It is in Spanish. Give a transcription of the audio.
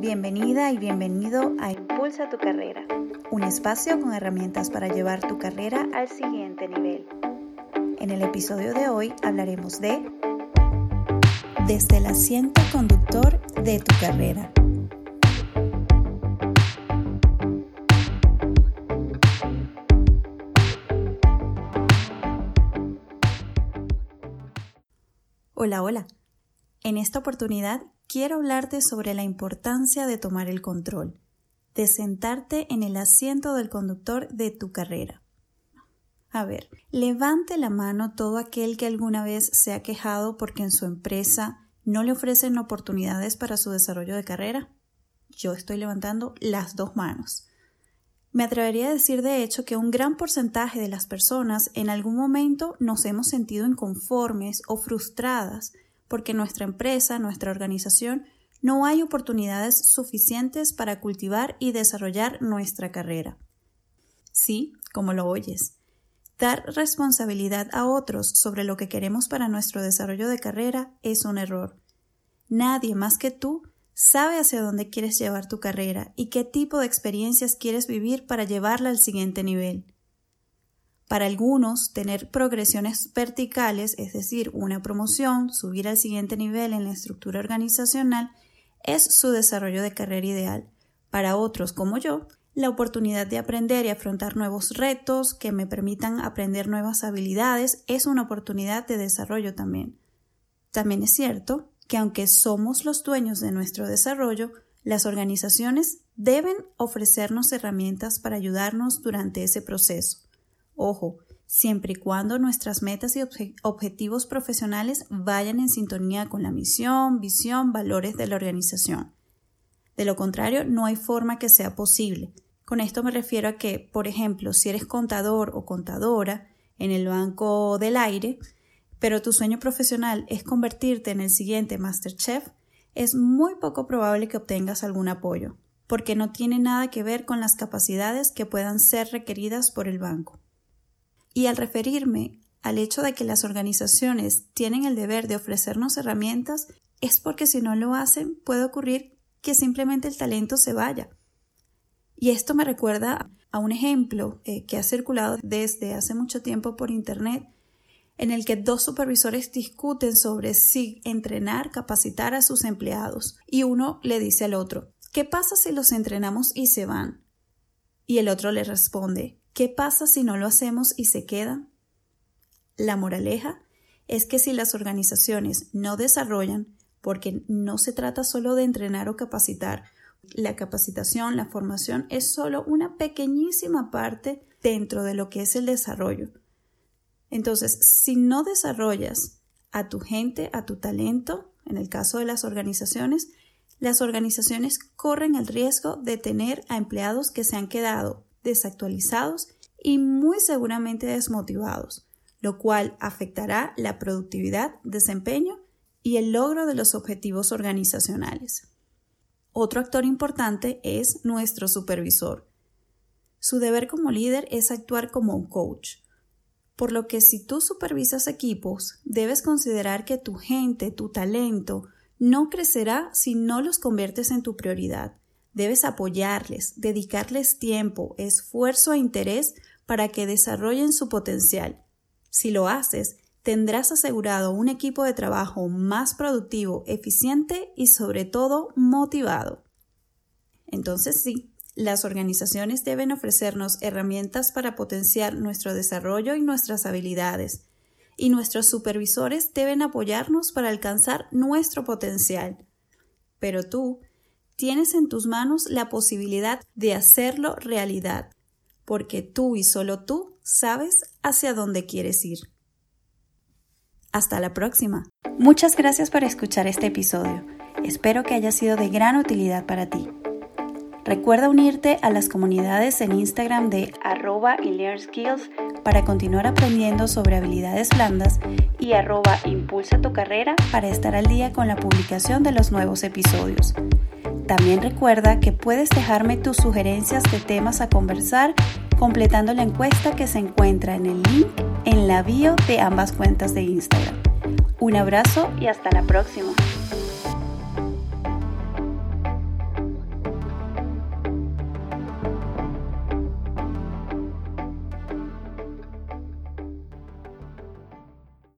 Bienvenida y bienvenido a Impulsa tu carrera, un espacio con herramientas para llevar tu carrera al siguiente nivel. En el episodio de hoy hablaremos de Desde el asiento conductor de tu carrera. Hola, hola. En esta oportunidad quiero hablarte sobre la importancia de tomar el control, de sentarte en el asiento del conductor de tu carrera. A ver, levante la mano todo aquel que alguna vez se ha quejado porque en su empresa no le ofrecen oportunidades para su desarrollo de carrera. Yo estoy levantando las dos manos. Me atrevería a decir de hecho que un gran porcentaje de las personas en algún momento nos hemos sentido inconformes o frustradas porque en nuestra empresa, nuestra organización, no hay oportunidades suficientes para cultivar y desarrollar nuestra carrera. Sí, como lo oyes. Dar responsabilidad a otros sobre lo que queremos para nuestro desarrollo de carrera es un error. Nadie más que tú sabe hacia dónde quieres llevar tu carrera y qué tipo de experiencias quieres vivir para llevarla al siguiente nivel. Para algunos, tener progresiones verticales, es decir, una promoción, subir al siguiente nivel en la estructura organizacional, es su desarrollo de carrera ideal. Para otros, como yo, la oportunidad de aprender y afrontar nuevos retos que me permitan aprender nuevas habilidades es una oportunidad de desarrollo también. También es cierto que aunque somos los dueños de nuestro desarrollo, las organizaciones deben ofrecernos herramientas para ayudarnos durante ese proceso. Ojo, siempre y cuando nuestras metas y objetivos profesionales vayan en sintonía con la misión, visión, valores de la organización. De lo contrario, no hay forma que sea posible. Con esto me refiero a que, por ejemplo, si eres contador o contadora en el banco del aire, pero tu sueño profesional es convertirte en el siguiente Masterchef, es muy poco probable que obtengas algún apoyo, porque no tiene nada que ver con las capacidades que puedan ser requeridas por el banco. Y al referirme al hecho de que las organizaciones tienen el deber de ofrecernos herramientas, es porque si no lo hacen puede ocurrir que simplemente el talento se vaya. Y esto me recuerda a un ejemplo eh, que ha circulado desde hace mucho tiempo por Internet, en el que dos supervisores discuten sobre si entrenar, capacitar a sus empleados, y uno le dice al otro, ¿qué pasa si los entrenamos y se van? Y el otro le responde, ¿Qué pasa si no lo hacemos y se quedan? La moraleja es que si las organizaciones no desarrollan, porque no se trata solo de entrenar o capacitar, la capacitación, la formación es solo una pequeñísima parte dentro de lo que es el desarrollo. Entonces, si no desarrollas a tu gente, a tu talento, en el caso de las organizaciones, las organizaciones corren el riesgo de tener a empleados que se han quedado desactualizados y muy seguramente desmotivados, lo cual afectará la productividad, desempeño y el logro de los objetivos organizacionales. Otro actor importante es nuestro supervisor. Su deber como líder es actuar como un coach, por lo que si tú supervisas equipos, debes considerar que tu gente, tu talento, no crecerá si no los conviertes en tu prioridad Debes apoyarles, dedicarles tiempo, esfuerzo e interés para que desarrollen su potencial. Si lo haces, tendrás asegurado un equipo de trabajo más productivo, eficiente y sobre todo motivado. Entonces sí, las organizaciones deben ofrecernos herramientas para potenciar nuestro desarrollo y nuestras habilidades, y nuestros supervisores deben apoyarnos para alcanzar nuestro potencial. Pero tú tienes en tus manos la posibilidad de hacerlo realidad, porque tú y solo tú sabes hacia dónde quieres ir. Hasta la próxima. Muchas gracias por escuchar este episodio. Espero que haya sido de gran utilidad para ti. Recuerda unirte a las comunidades en Instagram de arroba skills para continuar aprendiendo sobre habilidades blandas y arroba impulsa tu carrera para estar al día con la publicación de los nuevos episodios. También recuerda que puedes dejarme tus sugerencias de temas a conversar completando la encuesta que se encuentra en el link en la bio de ambas cuentas de Instagram. Un abrazo y hasta la próxima.